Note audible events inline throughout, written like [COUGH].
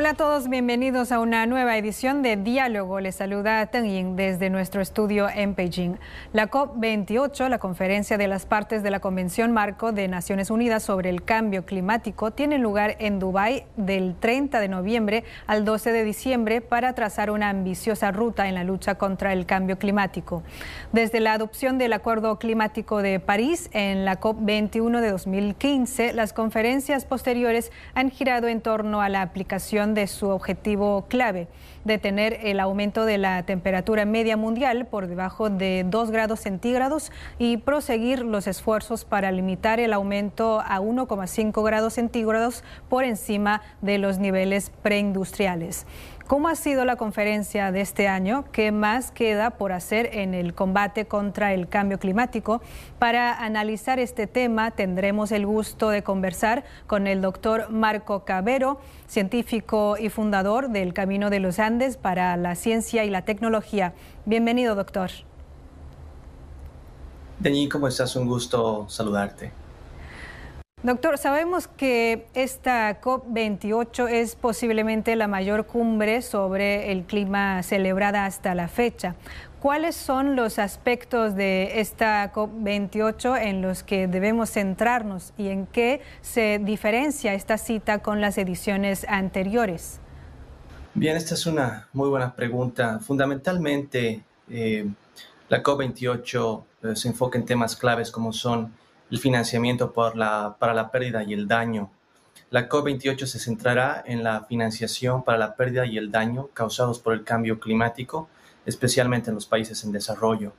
Hola a todos, bienvenidos a una nueva edición de Diálogo. Les saluda Teng Yin desde nuestro estudio en Beijing. La COP28, la conferencia de las partes de la Convención Marco de Naciones Unidas sobre el Cambio Climático, tiene lugar en Dubái del 30 de noviembre al 12 de diciembre para trazar una ambiciosa ruta en la lucha contra el cambio climático. Desde la adopción del Acuerdo Climático de París en la COP21 de 2015, las conferencias posteriores han girado en torno a la aplicación de su objetivo clave, detener el aumento de la temperatura media mundial por debajo de 2 grados centígrados y proseguir los esfuerzos para limitar el aumento a 1,5 grados centígrados por encima de los niveles preindustriales. ¿Cómo ha sido la conferencia de este año? ¿Qué más queda por hacer en el combate contra el cambio climático? Para analizar este tema tendremos el gusto de conversar con el doctor Marco Cabero, científico y fundador del Camino de los Andes para la Ciencia y la Tecnología. Bienvenido, doctor. Denis, ¿cómo estás? Un gusto saludarte. Doctor, sabemos que esta COP28 es posiblemente la mayor cumbre sobre el clima celebrada hasta la fecha. ¿Cuáles son los aspectos de esta COP28 en los que debemos centrarnos y en qué se diferencia esta cita con las ediciones anteriores? Bien, esta es una muy buena pregunta. Fundamentalmente, eh, la COP28 eh, se enfoca en temas claves como son el financiamiento la, para la pérdida y el daño. La COP28 se centrará en la financiación para la pérdida y el daño causados por el cambio climático, especialmente en los países en desarrollo.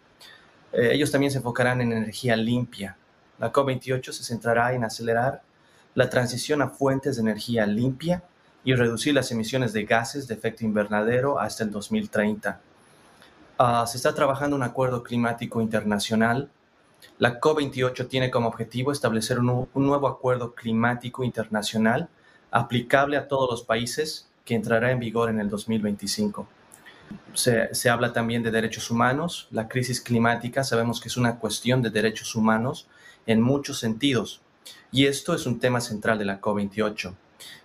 Eh, ellos también se enfocarán en energía limpia. La COP28 se centrará en acelerar la transición a fuentes de energía limpia y reducir las emisiones de gases de efecto invernadero hasta el 2030. Ah, se está trabajando un acuerdo climático internacional la COP28 tiene como objetivo establecer un, nuevo acuerdo climático internacional aplicable a todos los países que entrará en vigor en el 2025. Se, se, habla también de derechos humanos. La crisis climática sabemos que es una cuestión de derechos humanos en muchos sentidos. Y esto es un tema central de la COP28.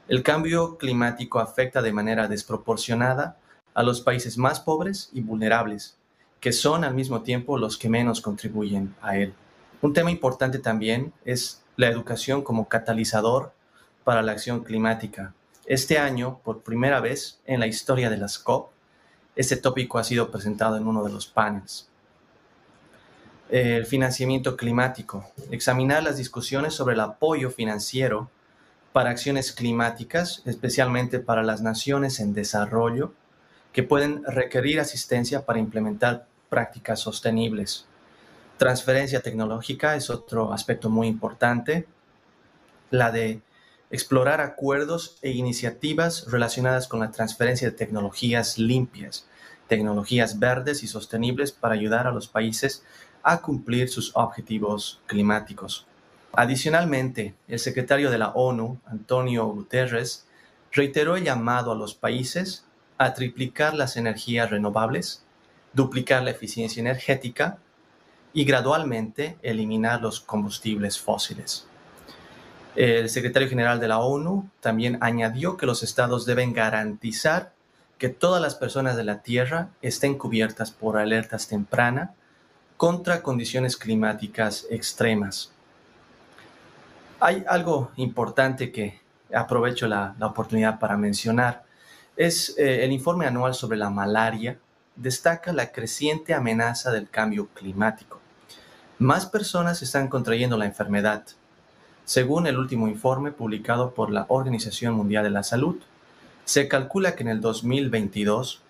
El cambio climático afecta de manera desproporcionada a los países más pobres y vulnerables, que son al mismo tiempo los que menos contribuyen a él. Un tema importante también es la educación como catalizador para la acción climática. Este año, por primera vez en la historia de las COP, este tópico ha sido presentado en uno de los paneles. El financiamiento climático. Examinar las discusiones sobre el apoyo financiero para acciones climáticas, especialmente para las naciones en desarrollo, que pueden requerir asistencia para implementar prácticas sostenibles. Transferencia tecnológica es otro aspecto muy importante, la de explorar acuerdos e iniciativas relacionadas con la transferencia de tecnologías limpias, tecnologías verdes y sostenibles para ayudar a los países a cumplir sus objetivos climáticos. Adicionalmente, el secretario de la ONU, Antonio Guterres, reiteró el llamado a los países a triplicar las energías renovables, duplicar la eficiencia energética y gradualmente eliminar los combustibles fósiles. El secretario general de la ONU también añadió que los estados deben garantizar que todas las personas de la Tierra estén cubiertas por alertas tempranas contra condiciones climáticas extremas. Hay algo importante que aprovecho la, oportunidad para mencionar. Es eh, el informe anual sobre la malaria destaca la creciente amenaza del cambio climático más personas están contrayendo la enfermedad, según el último informe publicado por la Organización Mundial de la Salud. Se calcula que en el 2022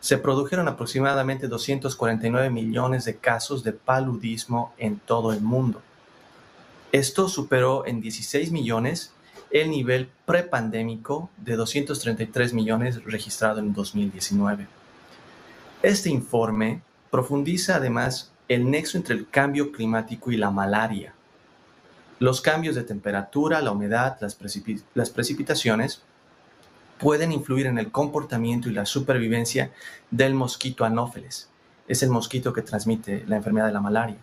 se produjeron aproximadamente 249 millones de casos de paludismo en todo el mundo. Esto superó en 16 millones el nivel prepandémico de 233 millones registrado en 2019. Este informe profundiza además el nexo entre el cambio climático y la malaria. Los cambios de temperatura, la humedad, las, precipitaciones pueden influir en el comportamiento y la supervivencia del mosquito anófeles. Es el mosquito que transmite la enfermedad de la malaria.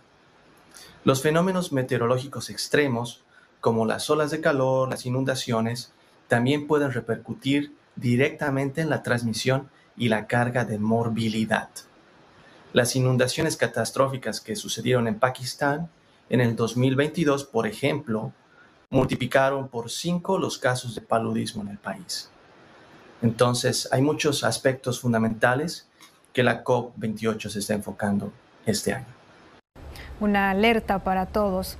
Los fenómenos meteorológicos extremos, como las olas de calor, las inundaciones, también pueden repercutir directamente en la transmisión y la carga de morbilidad. Las inundaciones catastróficas que sucedieron en Pakistán en el 2022, por ejemplo, multiplicaron por cinco los casos de paludismo en el país. Entonces, hay muchos aspectos fundamentales que la COP28 se está enfocando este año. Una alerta para todos.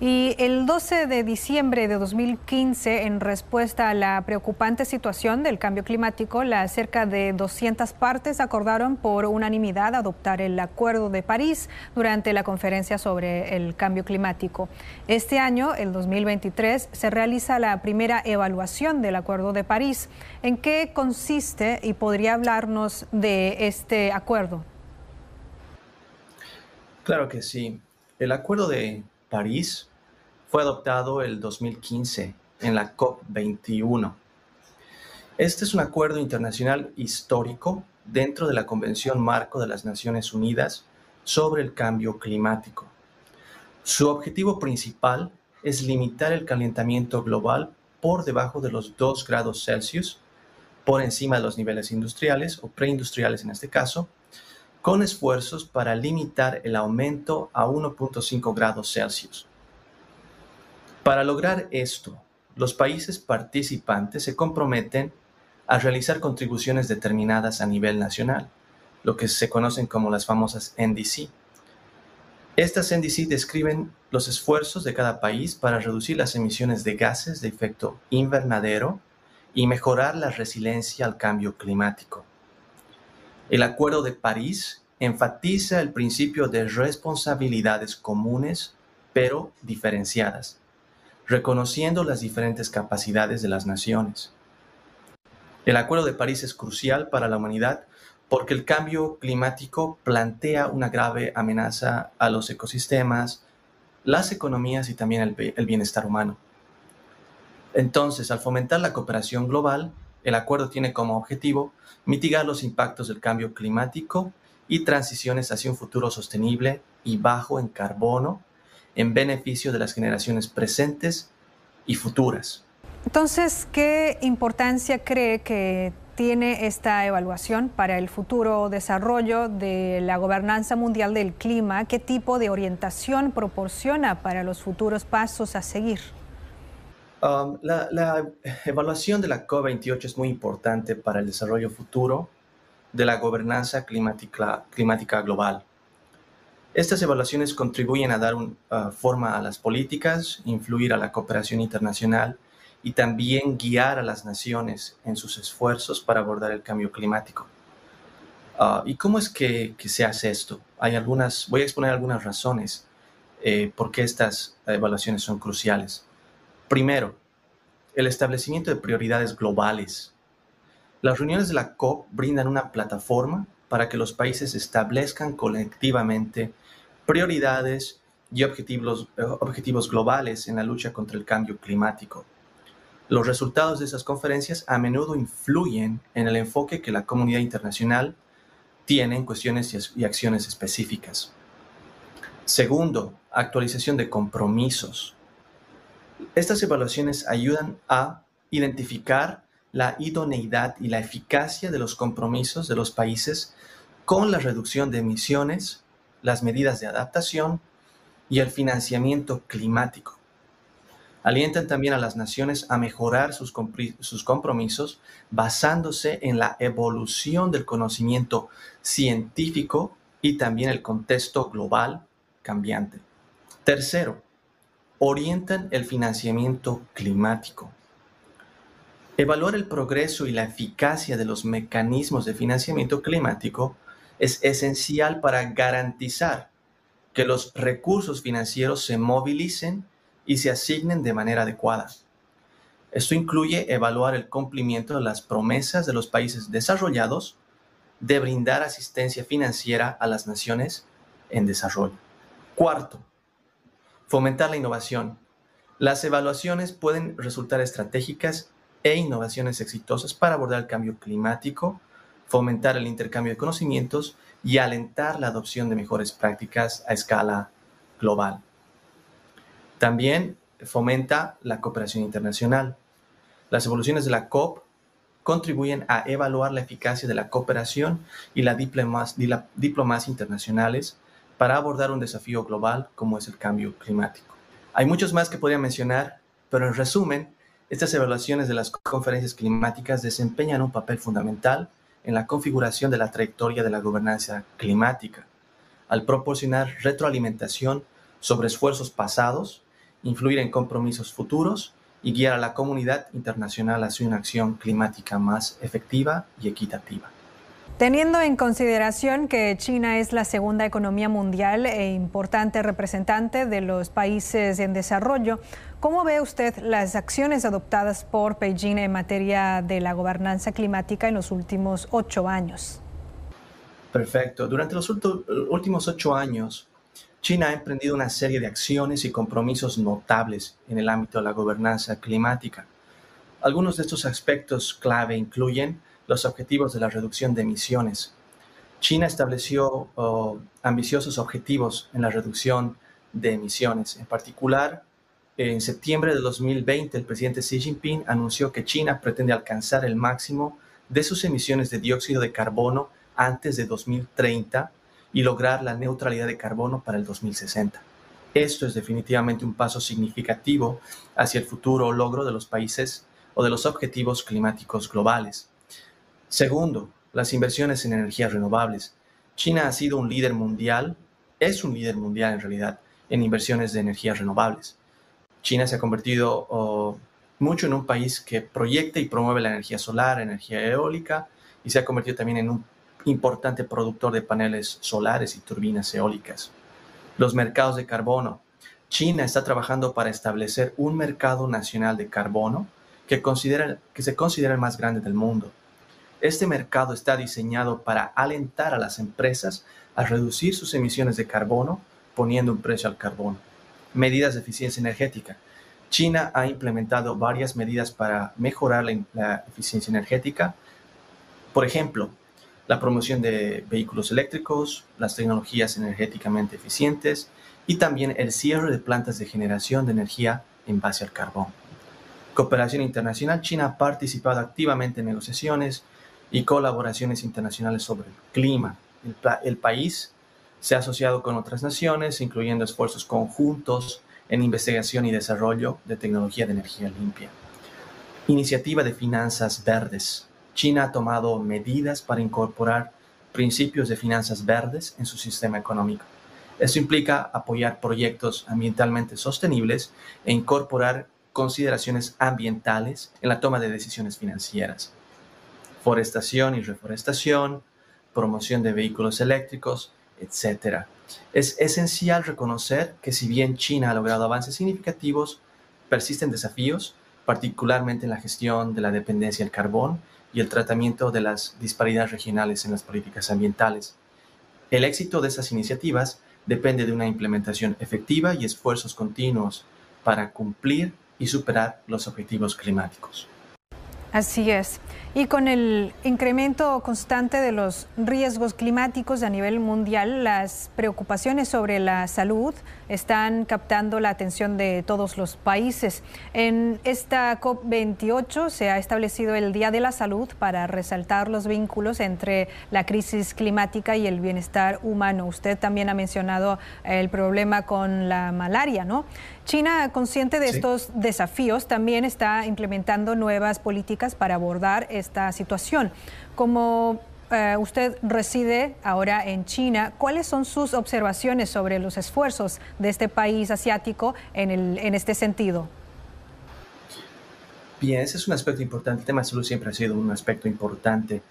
Y el 12 de diciembre de 2015, en respuesta a la preocupante situación del cambio climático, las cerca de 200 partes acordaron por unanimidad adoptar el Acuerdo de París durante la conferencia sobre el cambio climático. Este año, el 2023, se realiza la primera evaluación del Acuerdo de París. ¿En qué consiste y podría hablarnos de este acuerdo? Claro que sí. El Acuerdo de París fue adoptado el 2015 en la COP21. Este es un acuerdo internacional histórico dentro de la Convención Marco de las Naciones Unidas sobre el Cambio Climático. Su objetivo principal es limitar el calentamiento global por debajo de los 2 grados Celsius, por encima de los niveles industriales o preindustriales en este caso, con esfuerzos para limitar el aumento a 1.5 grados Celsius. Para lograr esto, los países participantes se comprometen a realizar contribuciones determinadas a nivel nacional, lo que se conocen como las famosas NDC. Estas NDC describen los esfuerzos de cada país para reducir las emisiones de gases de efecto invernadero y mejorar la resiliencia al cambio climático. El Acuerdo de París enfatiza el principio de responsabilidades comunes pero diferenciadas reconociendo las diferentes capacidades de las naciones. El Acuerdo de París es crucial para la humanidad porque el cambio climático plantea una grave amenaza a los ecosistemas, las economías y también el, bienestar humano. Entonces, al fomentar la cooperación global, el acuerdo tiene como objetivo mitigar los impactos del cambio climático y transiciones hacia un futuro sostenible y bajo en carbono en beneficio de las generaciones presentes y futuras. Entonces, ¿qué importancia cree que tiene esta evaluación para el futuro desarrollo de la gobernanza mundial del clima? ¿Qué tipo de orientación proporciona para los futuros pasos a seguir? Um, la, evaluación de la COP28 es muy importante para el desarrollo futuro de la gobernanza climática, climática global. Estas evaluaciones contribuyen a dar uh, forma a las políticas, influir a la cooperación internacional y también guiar a las naciones en sus esfuerzos para abordar el cambio climático. Uh, ¿Y cómo es que, se hace esto? Hay algunas, voy a exponer algunas razones eh, por qué estas evaluaciones son cruciales. Primero, el establecimiento de prioridades globales. Las reuniones de la COP brindan una plataforma para que los países establezcan colectivamente prioridades y objetivos, objetivos globales en la lucha contra el cambio climático. Los resultados de esas conferencias a menudo influyen en el enfoque que la comunidad internacional tiene en cuestiones y acciones específicas. Segundo, actualización de compromisos. Estas evaluaciones ayudan a identificar la idoneidad y la eficacia de los compromisos de los países con la reducción de emisiones las medidas de adaptación y el financiamiento climático. Alientan también a las naciones a mejorar sus, compromisos basándose en la evolución del conocimiento científico y también el contexto global cambiante. Tercero, orientan el financiamiento climático. Evaluar el progreso y la eficacia de los mecanismos de financiamiento climático es esencial para garantizar que los recursos financieros se movilicen y se asignen de manera adecuada. Esto incluye evaluar el cumplimiento de las promesas de los países desarrollados de brindar asistencia financiera a las naciones en desarrollo. Cuarto, fomentar la innovación. Las evaluaciones pueden resultar estratégicas e innovaciones exitosas para abordar el cambio climático fomentar el intercambio de conocimientos y alentar la adopción de mejores prácticas a escala global. También fomenta la cooperación internacional. Las evoluciones de la COP contribuyen a evaluar la eficacia de la cooperación y la diplomacia internacionales para abordar un desafío global como es el cambio climático. Hay muchos más que podría mencionar, pero en resumen, estas evaluaciones de las conferencias climáticas desempeñan un papel fundamental en la configuración de la trayectoria de la gobernanza climática, al proporcionar retroalimentación sobre esfuerzos pasados, influir en compromisos futuros y guiar a la comunidad internacional hacia una acción climática más efectiva y equitativa. Teniendo en consideración que China es la segunda economía mundial e importante representante de los países en desarrollo, ¿cómo ve usted las acciones adoptadas por Beijing en materia de la gobernanza climática en los últimos ocho años? Perfecto. Durante los últimos ocho años, China ha emprendido una serie de acciones y compromisos notables en el ámbito de la gobernanza climática. Algunos de estos aspectos clave incluyen los objetivos de la reducción de emisiones. China estableció oh, ambiciosos objetivos en la reducción de emisiones. En particular, en septiembre de 2020, el presidente Xi Jinping anunció que China pretende alcanzar el máximo de sus emisiones de dióxido de carbono antes de 2030 y lograr la neutralidad de carbono para el 2060. Esto es definitivamente un paso significativo hacia el futuro logro de los países o de los objetivos climáticos globales. Segundo, las inversiones en energías renovables. China ha sido un líder mundial, es un líder mundial en realidad, en inversiones de energías renovables. China se ha convertido oh, mucho en un país que proyecta y promueve la energía solar, energía eólica, y se ha convertido también en un importante productor de paneles solares y turbinas eólicas. Los mercados de carbono. China está trabajando para establecer un mercado nacional de carbono que, que se considera el más grande del mundo. Este mercado está diseñado para alentar a las empresas a reducir sus emisiones de carbono poniendo un precio al carbono. Medidas de eficiencia energética. China ha implementado varias medidas para mejorar la eficiencia energética. Por ejemplo, la promoción de vehículos eléctricos, las tecnologías energéticamente eficientes y también el cierre de plantas de generación de energía en base al carbón. Cooperación internacional. China ha participado activamente en negociaciones y colaboraciones internacionales sobre el clima. El, país se ha asociado con otras naciones, incluyendo esfuerzos conjuntos en investigación y desarrollo de tecnología de energía limpia. Iniciativa de finanzas verdes. China ha tomado medidas para incorporar principios de finanzas verdes en su sistema económico. Esto implica apoyar proyectos ambientalmente sostenibles e incorporar consideraciones ambientales en la toma de decisiones financieras. Forestación y reforestación, promoción de vehículos eléctricos, etc. Es esencial reconocer que si bien China ha logrado avances significativos, persisten desafíos, particularmente en la gestión de la dependencia del carbón y el tratamiento de las disparidades regionales en las políticas ambientales. El éxito de esas iniciativas depende de una implementación efectiva y esfuerzos continuos para cumplir y superar los objetivos climáticos. Así es. Y con el incremento constante de los riesgos climáticos a nivel mundial, las preocupaciones sobre la salud están captando la atención de todos los países. En esta COP28 se ha establecido el Día de la Salud para resaltar los vínculos entre la crisis climática y el bienestar humano. Usted también ha mencionado el problema con la malaria, ¿no? China, consciente de estos desafíos, también está implementando nuevas políticas para abordar esta situación. Como eh, usted reside ahora en China, ¿cuáles son sus observaciones sobre los esfuerzos de este país asiático en, en este sentido? Bien, ese es un aspecto importante. El tema de salud siempre ha sido un aspecto importante.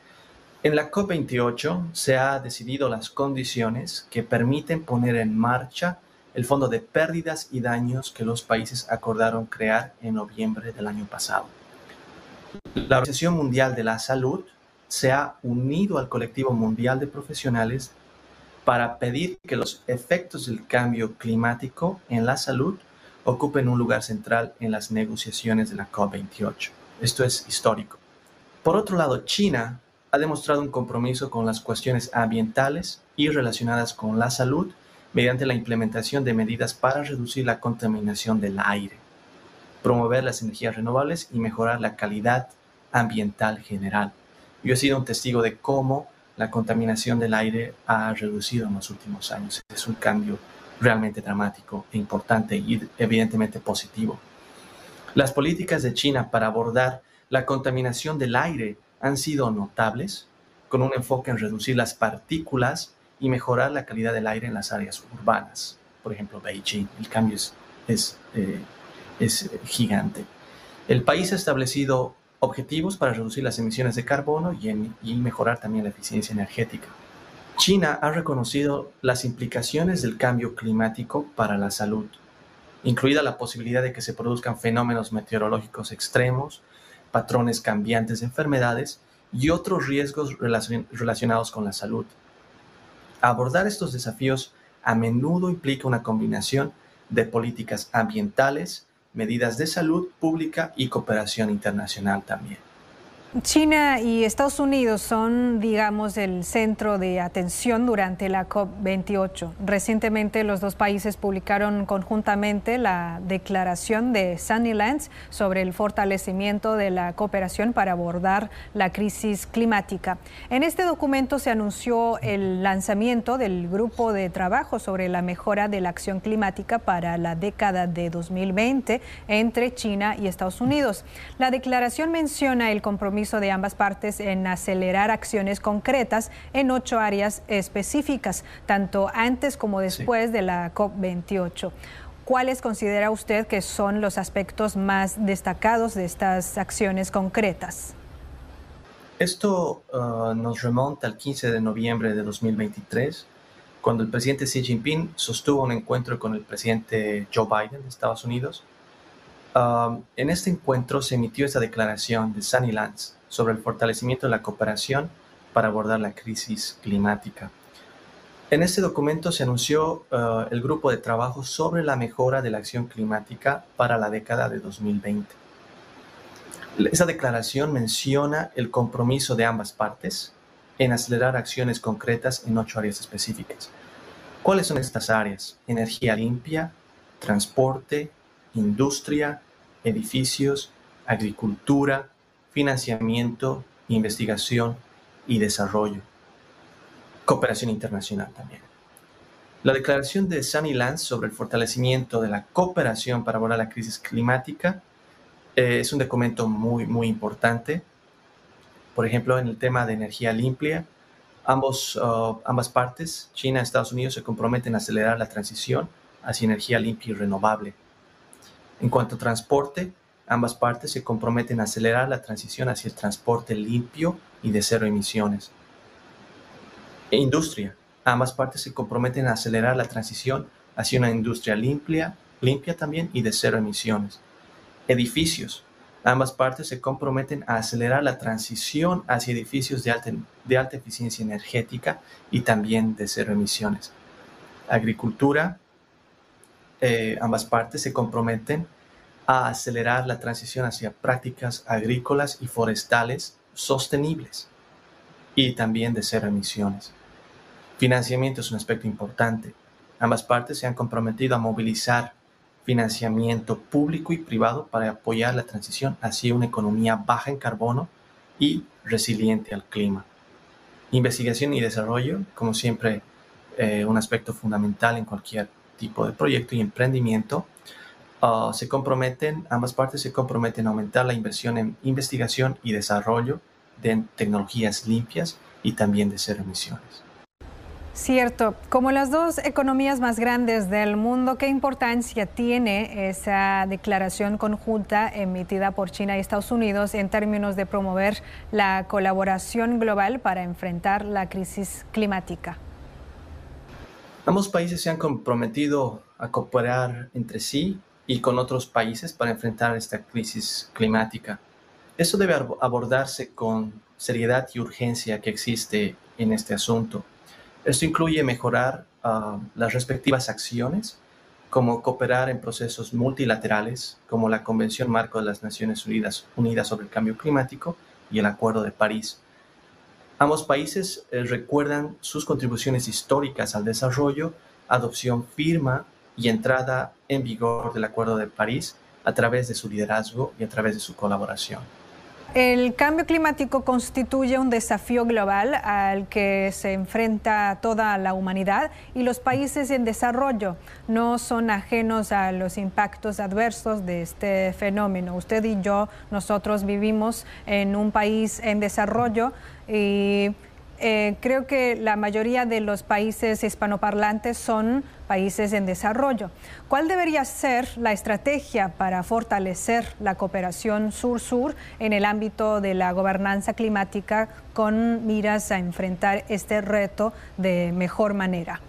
En la COP28 se ha decidido las condiciones que permiten poner en marcha el Fondo de Pérdidas y Daños que los países acordaron crear en noviembre del año pasado. La Organización Mundial de la Salud se ha unido al colectivo mundial de profesionales para pedir que los efectos del cambio climático en la salud ocupen un lugar central en las negociaciones de la COP28. Esto es histórico. Por otro lado, China ha demostrado un compromiso con las cuestiones ambientales y relacionadas con la salud mediante la implementación de medidas para reducir la contaminación del aire, promover las energías renovables y mejorar la calidad ambiental general. Yo he sido un testigo de cómo la contaminación del aire ha reducido en los últimos años. Es un cambio realmente dramático e importante y evidentemente positivo. Las políticas de China para abordar la contaminación del aire han sido notables, con un enfoque en reducir las partículas y mejorar la calidad del aire en las áreas urbanas. Por ejemplo, Beijing, el cambio es, es, eh, es gigante. El país ha establecido objetivos para reducir las emisiones de carbono y, mejorar también la eficiencia energética. China ha reconocido las implicaciones del cambio climático para la salud, incluida la posibilidad de que se produzcan fenómenos meteorológicos extremos, patrones cambiantes de enfermedades y otros riesgos relacionados con la salud. Abordar estos desafíos a menudo implica una combinación de políticas ambientales, medidas de salud pública y cooperación internacional también. China y Estados Unidos son, digamos, el centro de atención durante la COP28. Recientemente los dos países publicaron conjuntamente la declaración de Sunnylands sobre el fortalecimiento de la cooperación para abordar la crisis climática. En este documento se anunció el lanzamiento del grupo de trabajo sobre la mejora de la acción climática para la década de 2020 entre China y Estados Unidos. La declaración menciona el compromiso de ambas partes en acelerar acciones concretas en ocho áreas específicas, tanto antes como después de la COP28. ¿Cuáles considera usted que son los aspectos más destacados de estas acciones concretas? Esto uh, nos remonta al 15 de noviembre de 2023, cuando el presidente Xi Jinping sostuvo un encuentro con el presidente Joe Biden de Estados Unidos Um, en este encuentro se emitió esta declaración de Sunny Lance sobre el fortalecimiento de la cooperación para abordar la crisis climática. En este documento se anunció uh, el grupo de trabajo sobre la mejora de la acción climática para la década de 2020. Esa declaración menciona el compromiso de ambas partes en acelerar acciones concretas en ocho áreas específicas. ¿Cuáles son estas áreas? Energía limpia, transporte, industria, edificios, agricultura, financiamiento, investigación y desarrollo. Cooperación internacional también. La declaración de Sunny Lance sobre el fortalecimiento de la cooperación para abordar la crisis climática eh, es un documento muy, muy importante. Por ejemplo, en el tema de energía limpia, uh, ambas partes, China y Estados Unidos, se comprometen a acelerar la transición hacia energía limpia y renovable en cuanto a transporte, ambas partes se comprometen a acelerar la transición hacia el transporte limpio y de cero emisiones. E industria. Ambas partes se comprometen a acelerar la transición hacia una industria limpia, limpia también y de cero emisiones. Edificios. Ambas partes se comprometen a acelerar la transición hacia edificios de alta, de alta eficiencia energética y también de cero emisiones. Agricultura. Eh, ambas partes se comprometen a acelerar la transición hacia prácticas agrícolas y forestales sostenibles y también de cero emisiones. Financiamiento es un aspecto importante. Ambas partes se han comprometido a movilizar financiamiento público y privado para apoyar la transición hacia una economía baja en carbono y resiliente al clima. Investigación y desarrollo, como siempre, eh, un aspecto fundamental en cualquier tipo de proyecto y emprendimiento, uh, se comprometen, ambas partes se comprometen a aumentar la inversión en investigación y desarrollo de tecnologías limpias y también de cero emisiones. Cierto. Como las dos economías más grandes del mundo, ¿qué importancia tiene esa declaración conjunta emitida por China y Estados Unidos en términos de promover la colaboración global para enfrentar la crisis climática? Ambos países se han comprometido a cooperar entre sí y con otros países para enfrentar esta crisis climática. Esto debe abordarse con seriedad y urgencia que existe en este asunto. Esto incluye mejorar ah, las respectivas acciones, como cooperar en procesos multilaterales, como la Convención Marco de las Naciones Unidas, Unidas sobre el Cambio Climático y el Acuerdo de París, Ambos países eh, recuerdan sus contribuciones históricas al desarrollo, adopción firma y entrada en vigor del Acuerdo de París a través de su liderazgo y a través de su colaboración. El cambio climático constituye un desafío global al que se enfrenta toda la humanidad y los países en desarrollo no son ajenos a los impactos adversos de este fenómeno. Usted y yo, nosotros vivimos en un país en desarrollo y eh, creo que la mayoría de los países hispanoparlantes son países en desarrollo. ¿Cuál debería ser la estrategia para fortalecer la cooperación sur-sur en el ámbito de la gobernanza climática con miras a enfrentar este reto de mejor manera?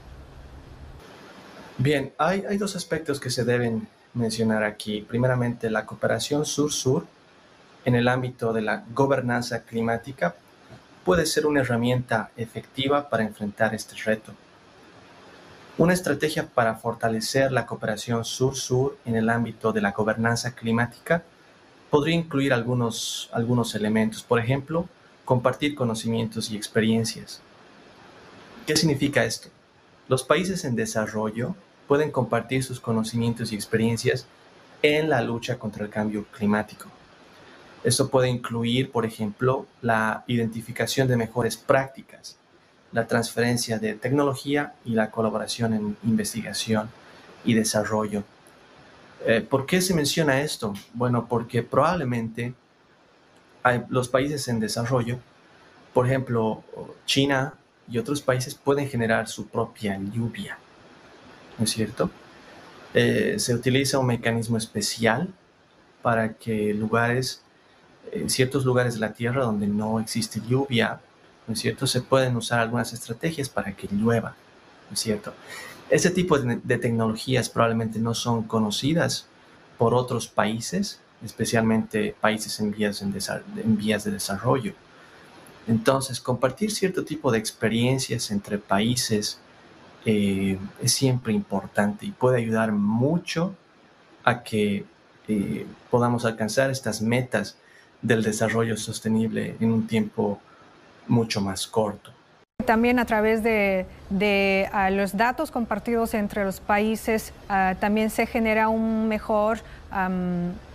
Bien, hay, hay dos aspectos que se deben mencionar aquí. Primeramente, la cooperación sur-sur en el ámbito de la gobernanza climática puede ser una herramienta efectiva para enfrentar este reto. Una estrategia para fortalecer la cooperación sur-sur en el ámbito de la gobernanza climática podría incluir algunos, algunos elementos, por ejemplo, compartir conocimientos y experiencias. ¿Qué significa esto? Los países en desarrollo pueden compartir sus conocimientos y experiencias en la lucha contra el cambio climático. Esto puede incluir, por ejemplo, la identificación de mejores prácticas, la transferencia de tecnología y la colaboración en investigación y desarrollo. Eh, ¿Por qué se menciona esto? Bueno, porque probablemente los países en desarrollo, por ejemplo, China y otros países pueden generar su propia lluvia, ¿no es cierto? Eh, se utiliza un mecanismo especial para que lugares en ciertos lugares de la Tierra donde no existe lluvia, ¿no es cierto? Se pueden usar algunas estrategias para que llueva, ¿no es cierto? Ese tipo de, tecnologías probablemente no son conocidas por otros países, especialmente países en vías, en, vías de desarrollo. Entonces, compartir cierto tipo de experiencias entre países eh, es siempre importante y puede ayudar mucho a que eh, podamos alcanzar estas metas del desarrollo sostenible en un tiempo mucho más corto. También a través de, los datos compartidos entre los países, ah, también se genera un mejor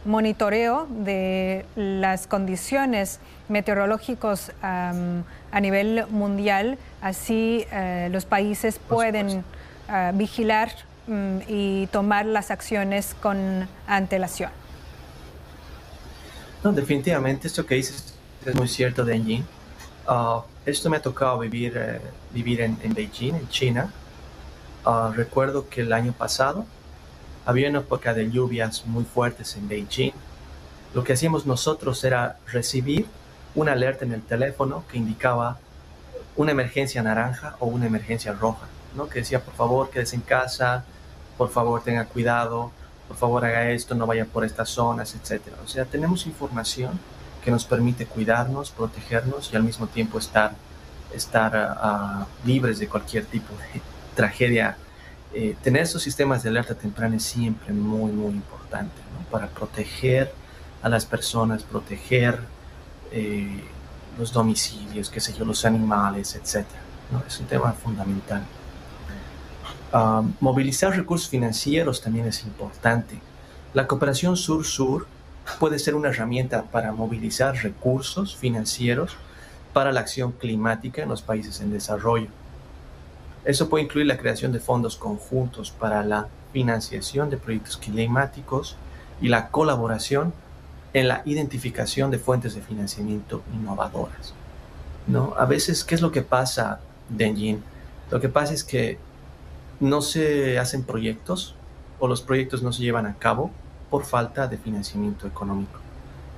monitoreo de las condiciones meteorológicas a nivel mundial. Así eh, los países pueden ah, vigilar mm, y tomar las acciones con antelación. No, definitivamente esto que dices es muy cierto, Denjin. Uh, esto me ha tocado vivir, eh, vivir en, Beijing, en China. Uh, recuerdo que el año pasado había una época de lluvias muy fuertes en Beijing. Lo que hacíamos nosotros era recibir una alerta en el teléfono que indicaba una emergencia naranja o una emergencia roja, ¿no? Que decía, por favor, quédese en casa, por favor, tenga cuidado, por favor haga esto, no vaya por estas zonas, etc. O sea, tenemos información que nos permite cuidarnos, protegernos y al mismo tiempo estar, estar ah, libres de cualquier tipo de [LAUGHS] tragedia. Eh, tener esos sistemas de alerta temprana es siempre muy, muy importante para proteger a las personas, proteger eh, los domicilios, qué sé yo, los animales, etc. ¿no? Es un tema fundamental movilizar recursos financieros también es importante. La cooperación sur-sur puede ser una herramienta para movilizar recursos financieros para la acción climática en los países en desarrollo. Eso puede incluir la creación de fondos conjuntos para la financiación de proyectos climáticos y la colaboración en la identificación de fuentes de financiamiento innovadoras. ¿No? A veces, ¿qué es lo que pasa, Denjin? Lo que pasa es que no se hacen proyectos o los proyectos no se llevan a cabo por falta de financiamiento económico.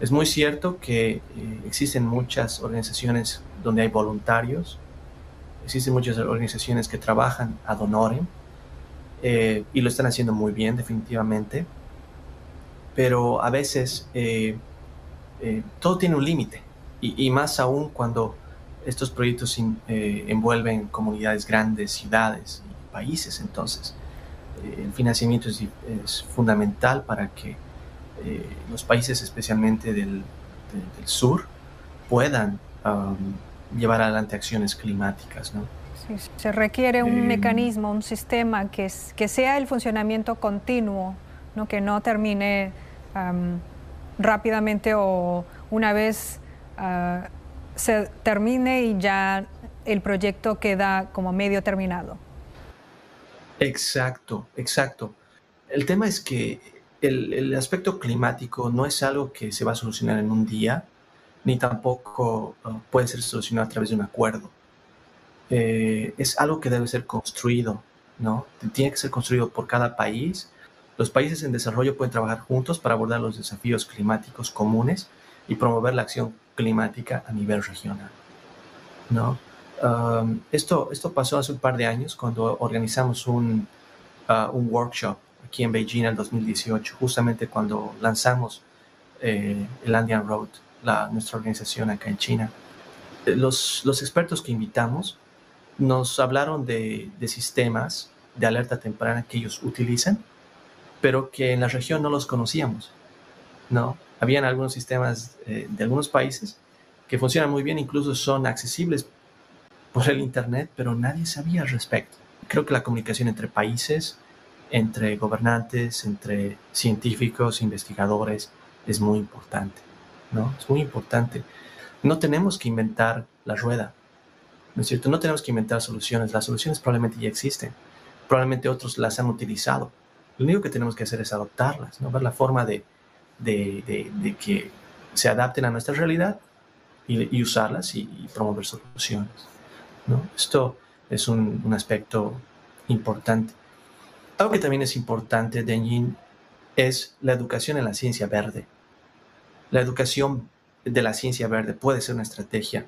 Es muy cierto que eh, existen muchas organizaciones donde hay voluntarios, existen muchas organizaciones que trabajan ad honorem eh, y lo están haciendo muy bien definitivamente, pero a veces eh, todo tiene un límite y, y, más aún cuando estos proyectos envuelven comunidades grandes, ciudades, países. Entonces, eh, el financiamiento es, fundamental para que eh, los países, especialmente del, sur, puedan um, llevar adelante acciones climáticas. ¿no? se requiere un eh, mecanismo, un sistema que, que sea el funcionamiento continuo, ¿no? que no termine um, rápidamente o una vez ah, se termine y ya el proyecto queda como medio terminado. Exacto, exacto. El tema es que el, aspecto climático no es algo que se va a solucionar en un día, ni tampoco uh, puede ser solucionado a través de un acuerdo. Eh, es algo que debe ser construido, ¿no? Tiene que ser construido por cada país. Los países en desarrollo pueden trabajar juntos para abordar los desafíos climáticos comunes y promover la acción climática a nivel regional, ¿no? Um, esto, esto pasó hace un par de años cuando organizamos un, uh, un workshop aquí en Beijing en el 2018, justamente cuando lanzamos eh, el Andean Road, la, nuestra organización acá en China. Los, los expertos que invitamos nos hablaron de, de, sistemas de alerta temprana que ellos utilizan, pero que en la región no los conocíamos. ¿no? Habían algunos sistemas eh, de algunos países que funcionan muy bien, incluso son accesibles por el Internet, pero nadie sabía al respecto. Creo que la comunicación entre países, entre gobernantes, entre científicos, investigadores, es muy importante, ¿no? Es muy importante. No tenemos que inventar la rueda, ¿no es cierto? No tenemos que inventar soluciones. Las soluciones probablemente ya existen. Probablemente otros las han utilizado. Lo único que tenemos que hacer es adoptarlas, ¿no? Ver la forma de, de, que se adapten a nuestra realidad y, usarlas y promover soluciones. Esto es un, aspecto importante. Algo que también es importante, Denjin, es la educación en la ciencia verde. La educación de la ciencia verde puede ser una estrategia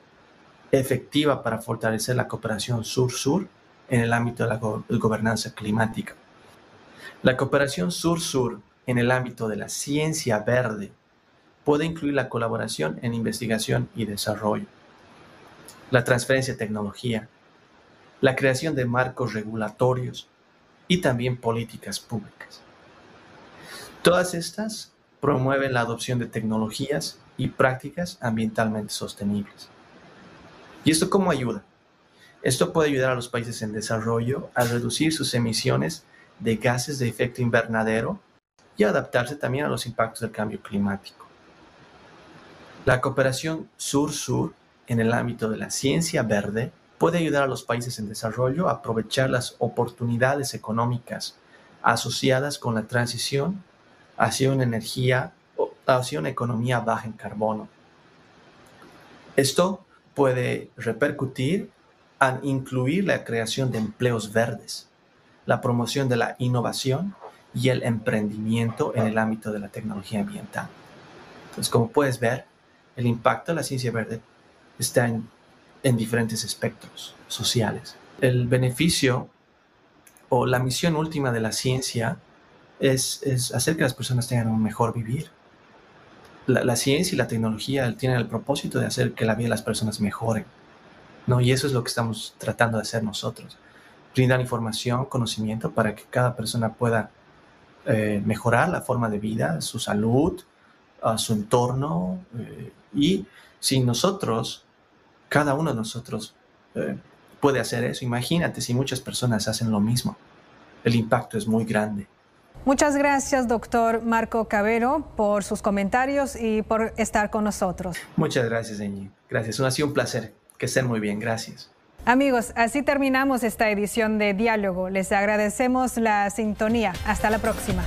efectiva para fortalecer la cooperación sur-sur en el ámbito de la gobernanza climática. La cooperación sur-sur en el ámbito de la ciencia verde puede incluir la colaboración en investigación y desarrollo la transferencia de tecnología, la creación de marcos regulatorios y también políticas públicas. Todas estas promueven la adopción de tecnologías y prácticas ambientalmente sostenibles. ¿Y esto cómo ayuda? Esto puede ayudar a los países en desarrollo a reducir sus emisiones de gases de efecto invernadero y adaptarse también a los impactos del cambio climático. La cooperación sur-sur en el ámbito de la ciencia verde puede ayudar a los países en desarrollo a aprovechar las oportunidades económicas asociadas con la transición hacia una energía hacia una economía baja en carbono. Esto puede repercutir en incluir la creación de empleos verdes, la promoción de la innovación y el emprendimiento en el ámbito de la tecnología ambiental. Entonces, como puedes ver, el impacto de la ciencia verde está en, diferentes espectros sociales. El beneficio o la misión última de la ciencia es, hacer que las personas tengan un mejor vivir. La, ciencia y la tecnología tienen el propósito de hacer que la vida de las personas mejore. ¿no? Y eso es lo que estamos tratando de hacer nosotros. Brindar información, conocimiento para que cada persona pueda eh, mejorar la forma de vida, su salud, su entorno. Eh, y si nosotros cada uno de nosotros eh, puede hacer eso. Imagínate si muchas personas hacen lo mismo. El impacto es muy grande. Muchas gracias, doctor Marco Cabero, por sus comentarios y por estar con nosotros. Muchas gracias, Eñi. Gracias. Ha sido un placer. Que estén muy bien. Gracias. Amigos, así terminamos esta edición de Diálogo. Les agradecemos la sintonía. Hasta la próxima.